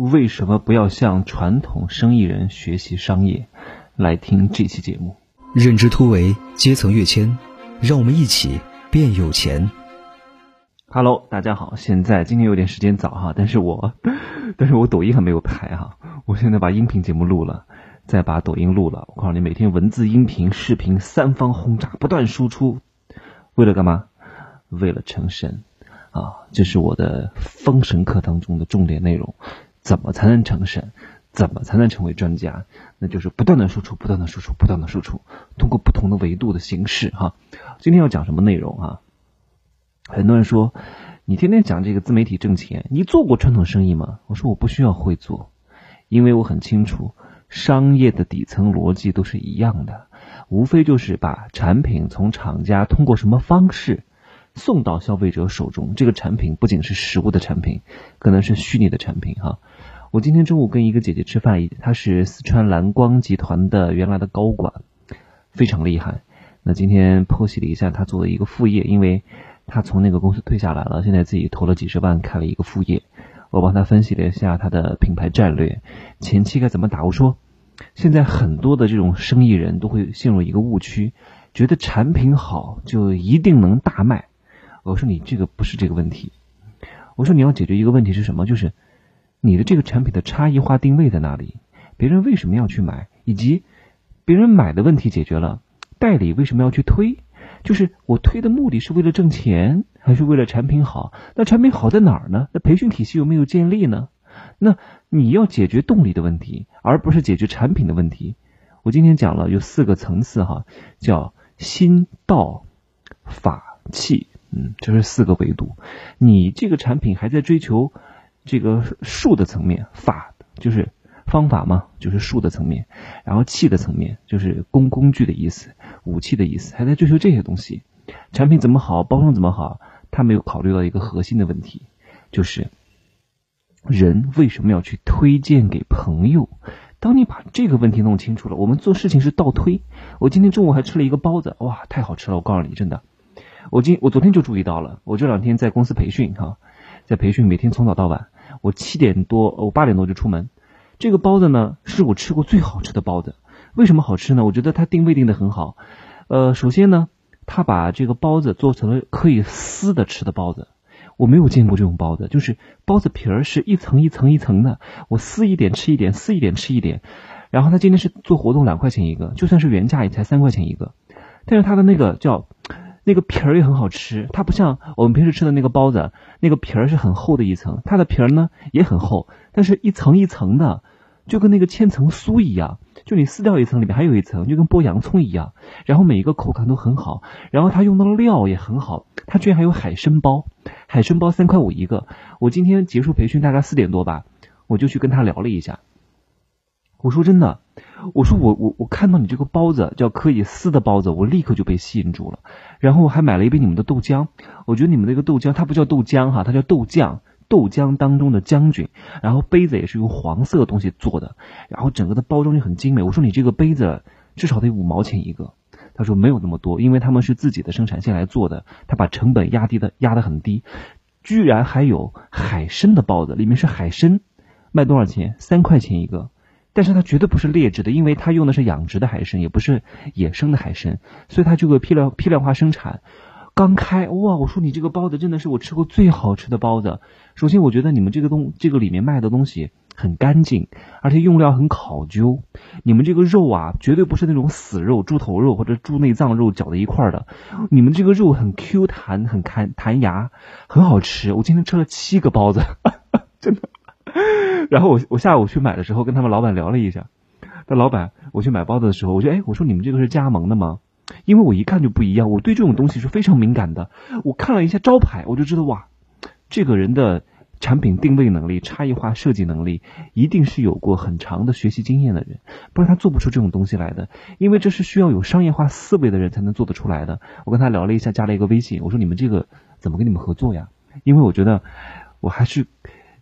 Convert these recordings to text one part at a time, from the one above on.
为什么不要向传统生意人学习商业？来听这期节目。认知突围，阶层跃迁，让我们一起变有钱。Hello，大家好，现在今天有点时间早哈，但是我，但是我抖音还没有拍哈，我现在把音频节目录了，再把抖音录了。我告诉你，每天文字、音频、视频三方轰炸，不断输出，为了干嘛？为了成神啊！这是我的封神课当中的重点内容。怎么才能成神？怎么才能成为专家？那就是不断的输出，不断的输出，不断的输出，通过不同的维度的形式哈。今天要讲什么内容啊？很多人说，你天天讲这个自媒体挣钱，你做过传统生意吗？我说我不需要会做，因为我很清楚，商业的底层逻辑都是一样的，无非就是把产品从厂家通过什么方式送到消费者手中。这个产品不仅是实物的产品，可能是虚拟的产品哈。我今天中午跟一个姐姐吃饭，她是四川蓝光集团的原来的高管，非常厉害。那今天剖析了一下她做的一个副业，因为她从那个公司退下来了，现在自己投了几十万开了一个副业。我帮她分析了一下她的品牌战略，前期该怎么打。我说，现在很多的这种生意人都会陷入一个误区，觉得产品好就一定能大卖。我说你这个不是这个问题。我说你要解决一个问题是什么？就是。你的这个产品的差异化定位在哪里？别人为什么要去买？以及别人买的问题解决了，代理为什么要去推？就是我推的目的是为了挣钱，还是为了产品好？那产品好在哪儿呢？那培训体系有没有建立呢？那你要解决动力的问题，而不是解决产品的问题。我今天讲了有四个层次哈，叫心、道、法、器，嗯，这是四个维度。你这个产品还在追求。这个术的层面，法就是方法嘛，就是术的层面；然后器的层面，就是工工具的意思，武器的意思，还在追求这些东西。产品怎么好，包装怎么好，他没有考虑到一个核心的问题，就是人为什么要去推荐给朋友？当你把这个问题弄清楚了，我们做事情是倒推。我今天中午还吃了一个包子，哇，太好吃了！我告诉你，真的，我今我昨天就注意到了，我这两天在公司培训哈，在培训，每天从早到晚。我七点多，我八点多就出门。这个包子呢，是我吃过最好吃的包子。为什么好吃呢？我觉得它定位定的很好。呃，首先呢，他把这个包子做成了可以撕的吃的包子。我没有见过这种包子，就是包子皮儿是一层一层一层的，我撕一点吃一点，撕一点吃一点。然后他今天是做活动，两块钱一个，就算是原价也才三块钱一个。但是他的那个叫。那个皮儿也很好吃，它不像我们平时吃的那个包子，那个皮儿是很厚的一层，它的皮儿呢也很厚，但是一层一层的，就跟那个千层酥一样，就你撕掉一层，里面还有一层，就跟剥洋葱一样，然后每一个口感都很好，然后它用的料也很好，它居然还有海参包，海参包三块五一个，我今天结束培训大概四点多吧，我就去跟他聊了一下，我说真的。我说我我我看到你这个包子叫可以撕的包子，我立刻就被吸引住了。然后我还买了一杯你们的豆浆，我觉得你们那个豆浆它不叫豆浆哈，它叫豆酱，豆浆当中的将军。然后杯子也是用黄色的东西做的，然后整个的包装就很精美。我说你这个杯子至少得五毛钱一个，他说没有那么多，因为他们是自己的生产线来做的，他把成本压低的压得很低。居然还有海参的包子，里面是海参，卖多少钱？三块钱一个。但是它绝对不是劣质的，因为它用的是养殖的海参，也不是野生的海参，所以它就会批量批量化生产。刚开哇，我说你这个包子真的是我吃过最好吃的包子。首先，我觉得你们这个东这个里面卖的东西很干净，而且用料很考究。你们这个肉啊，绝对不是那种死肉，猪头肉或者猪内脏肉搅在一块儿的。你们这个肉很 Q 弹，很弹弹牙，很好吃。我今天吃了七个包子，真的。然后我我下午去买的时候，跟他们老板聊了一下。那老板，我去买包子的时候，我说：“哎，我说你们这个是加盟的吗？因为我一看就不一样。我对这种东西是非常敏感的。我看了一下招牌，我就知道哇，这个人的产品定位能力、差异化设计能力，一定是有过很长的学习经验的人，不然他做不出这种东西来的。因为这是需要有商业化思维的人才能做得出来的。我跟他聊了一下，加了一个微信，我说你们这个怎么跟你们合作呀？因为我觉得我还是。”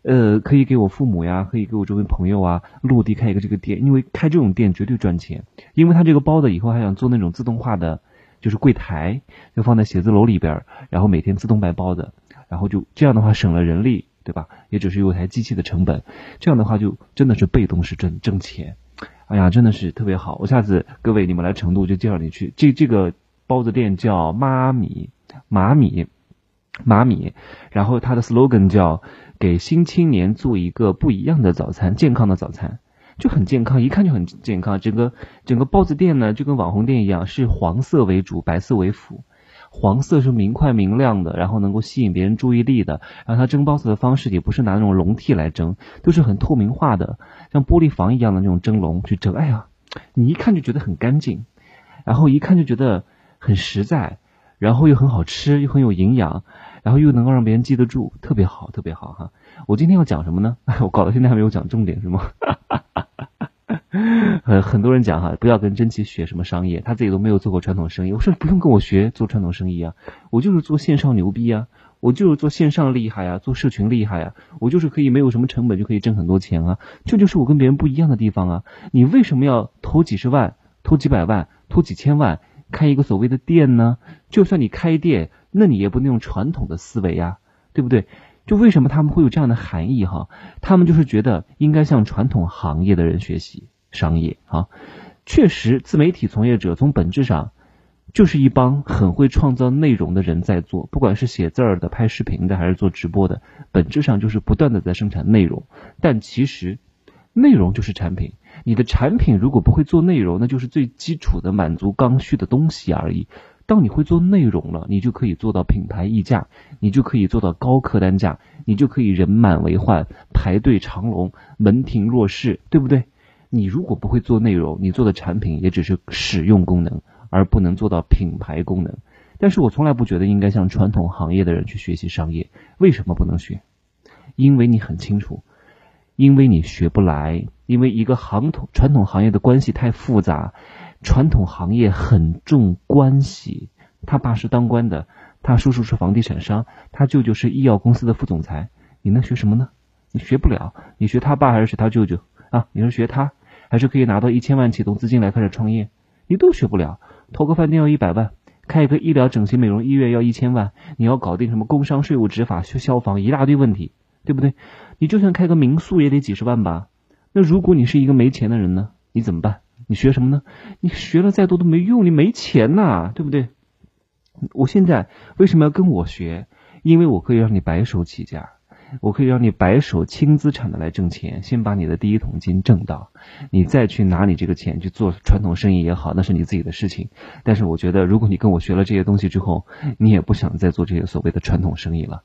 呃，可以给我父母呀，可以给我周围朋友啊，落地开一个这个店，因为开这种店绝对赚钱。因为他这个包子以后还想做那种自动化的，就是柜台，就放在写字楼里边，然后每天自动卖包子，然后就这样的话省了人力，对吧？也只是有台机器的成本，这样的话就真的是被动式挣挣钱。哎呀，真的是特别好。我下次各位你们来成都就介绍你去，这这个包子店叫妈米妈米马米，然后它的 slogan 叫给新青年做一个不一样的早餐，健康的早餐。就很健康，一看就很健康。整个整个包子店呢，就跟网红店一样，是黄色为主，白色为辅。黄色是明快明亮的，然后能够吸引别人注意力的。然后它蒸包子的方式也不是拿那种笼屉来蒸，都是很透明化的，像玻璃房一样的那种蒸笼去蒸。哎呀，你一看就觉得很干净，然后一看就觉得很实在，然后又很好吃，又很有营养，然后又能够让别人记得住，特别好，特别好哈。我今天要讲什么呢？我搞到现在还没有讲重点，是吗？很很多人讲哈，不要跟真奇学什么商业，他自己都没有做过传统生意。我说不用跟我学做传统生意啊，我就是做线上牛逼啊，我就是做线上厉害啊，做社群厉害啊，我就是可以没有什么成本就可以挣很多钱啊，这就是我跟别人不一样的地方啊。你为什么要投几十万、投几百万、投几千万开一个所谓的店呢？就算你开店，那你也不能用传统的思维呀，对不对？就为什么他们会有这样的含义哈？他们就是觉得应该向传统行业的人学习商业啊。确实，自媒体从业者从本质上就是一帮很会创造内容的人在做，不管是写字儿的、拍视频的，还是做直播的，本质上就是不断的在生产内容。但其实，内容就是产品。你的产品如果不会做内容，那就是最基础的满足刚需的东西而已。当你会做内容了，你就可以做到品牌溢价，你就可以做到高客单价，你就可以人满为患、排队长龙、门庭若市，对不对？你如果不会做内容，你做的产品也只是使用功能，而不能做到品牌功能。但是我从来不觉得应该向传统行业的人去学习商业，为什么不能学？因为你很清楚，因为你学不来，因为一个行统传统行业的关系太复杂。传统行业很重关系，他爸是当官的，他叔叔是房地产商，他舅舅是医药公司的副总裁。你能学什么呢？你学不了。你学他爸还是学他舅舅啊？你是学他，还是可以拿到一千万启动资金来开始创业？你都学不了。投个饭店要一百万，开一个医疗整形美容医院要一千万，你要搞定什么工商税务执法、消消防一大堆问题，对不对？你就算开个民宿也得几十万吧？那如果你是一个没钱的人呢？你怎么办？你学什么呢？你学了再多都没用，你没钱呐，对不对？我现在为什么要跟我学？因为我可以让你白手起家，我可以让你白手轻资产的来挣钱，先把你的第一桶金挣到，你再去拿你这个钱去做传统生意也好，那是你自己的事情。但是我觉得，如果你跟我学了这些东西之后，你也不想再做这些所谓的传统生意了，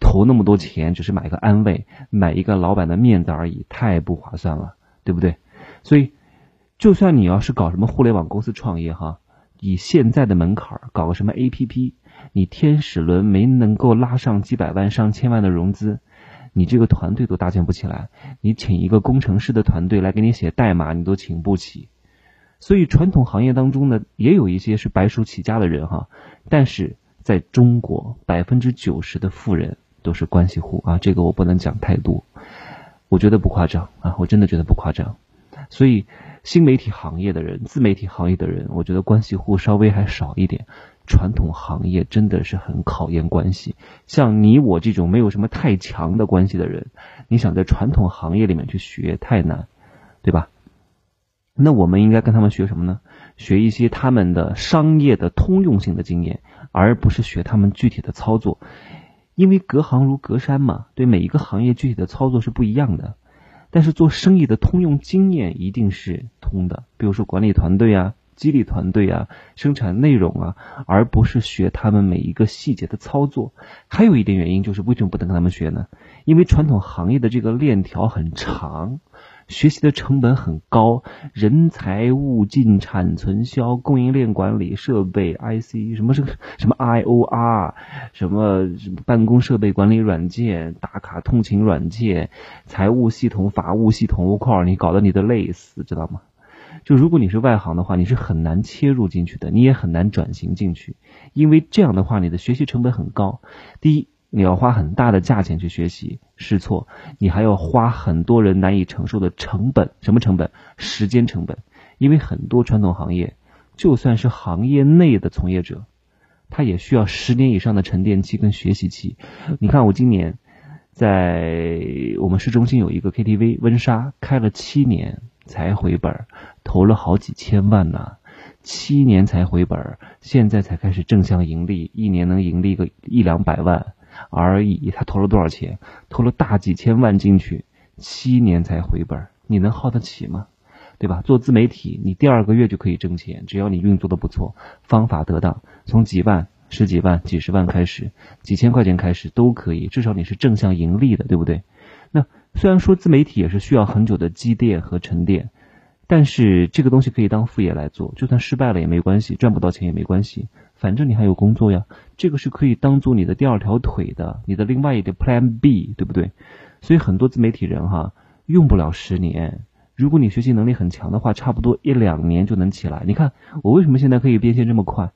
投那么多钱只是买个安慰，买一个老板的面子而已，太不划算了，对不对？所以。就算你要是搞什么互联网公司创业哈，以现在的门槛搞个什么 APP，你天使轮没能够拉上几百万上千万的融资，你这个团队都搭建不起来，你请一个工程师的团队来给你写代码，你都请不起。所以传统行业当中呢，也有一些是白手起家的人哈，但是在中国百分之九十的富人都是关系户啊，这个我不能讲太多，我觉得不夸张啊，我真的觉得不夸张，所以。新媒体行业的人，自媒体行业的人，我觉得关系户稍微还少一点。传统行业真的是很考验关系。像你我这种没有什么太强的关系的人，你想在传统行业里面去学太难，对吧？那我们应该跟他们学什么呢？学一些他们的商业的通用性的经验，而不是学他们具体的操作。因为隔行如隔山嘛，对每一个行业具体的操作是不一样的。但是做生意的通用经验一定是通的，比如说管理团队啊、激励团队啊、生产内容啊，而不是学他们每一个细节的操作。还有一点原因就是为什么不能跟他们学呢？因为传统行业的这个链条很长。学习的成本很高，人财、物进、产、存、销、供应链管理、设备、IC，什么什么什么 IOR，什么什么办公设备管理软件、打卡通勤软件、财务系统、法务系统，我靠，你搞得你的累死，知道吗？就如果你是外行的话，你是很难切入进去的，你也很难转型进去，因为这样的话，你的学习成本很高。第一。你要花很大的价钱去学习试错，你还要花很多人难以承受的成本，什么成本？时间成本。因为很多传统行业，就算是行业内的从业者，他也需要十年以上的沉淀期跟学习期。你看我今年在我们市中心有一个 KTV 温莎，开了七年才回本，投了好几千万呢，七年才回本，现在才开始正向盈利，一年能盈利个一两百万而已。他投了多少钱？投了大几千万进去，七年才回本，你能耗得起吗？对吧？做自媒体，你第二个月就可以挣钱，只要你运作的不错，方法得当，从几万。十几万、几十万开始，几千块钱开始都可以，至少你是正向盈利的，对不对？虽然说自媒体也是需要很久的积淀和沉淀，但是这个东西可以当副业来做，就算失败了也没关系，赚不到钱也没关系，反正你还有工作呀。这个是可以当做你的第二条腿的，你的另外一个 Plan B，对不对？所以很多自媒体人哈，用不了十年，如果你学习能力很强的话，差不多一两年就能起来。你看我为什么现在可以变现这么快？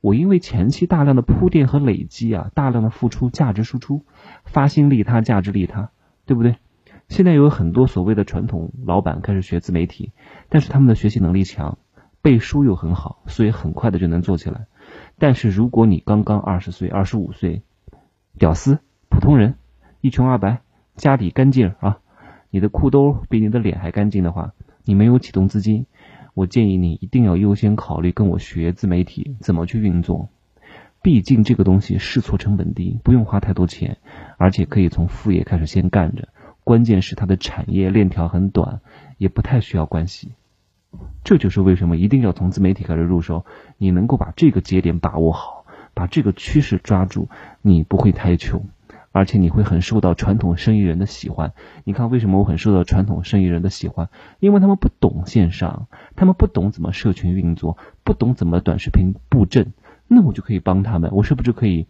我因为前期大量的铺垫和累积啊，大量的付出价值输出，发心利他，价值利他，对不对？现在有很多所谓的传统老板开始学自媒体，但是他们的学习能力强，背书又很好，所以很快的就能做起来。但是如果你刚刚二十岁、二十五岁，屌丝、普通人，一穷二白，家里干净啊，你的裤兜比你的脸还干净的话，你没有启动资金。我建议你一定要优先考虑跟我学自媒体怎么去运作，毕竟这个东西试错成本低，不用花太多钱，而且可以从副业开始先干着。关键是它的产业链条很短，也不太需要关系。这就是为什么一定要从自媒体开始入手。你能够把这个节点把握好，把这个趋势抓住，你不会太穷。而且你会很受到传统生意人的喜欢。你看，为什么我很受到传统生意人的喜欢？因为他们不懂线上，他们不懂怎么社群运作，不懂怎么短视频布阵。那我就可以帮他们，我是不是可以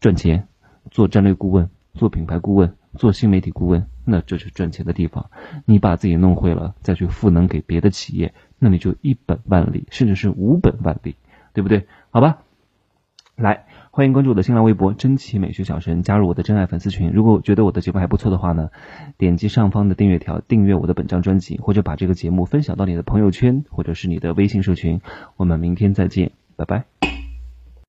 赚钱？做战略顾问，做品牌顾问，做新媒体顾问，那这是赚钱的地方。你把自己弄会了，再去赋能给别的企业，那你就一本万利，甚至是无本万利，对不对？好吧，来。欢迎关注我的新浪微博“真奇美学小神”，加入我的真爱粉丝群。如果觉得我的节目还不错的话呢，点击上方的订阅条，订阅我的本张专辑，或者把这个节目分享到你的朋友圈，或者是你的微信社群。我们明天再见，拜拜。